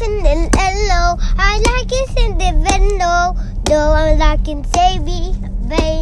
yellow. In the yellow. I like it in the window. Though I'm like in baby, baby,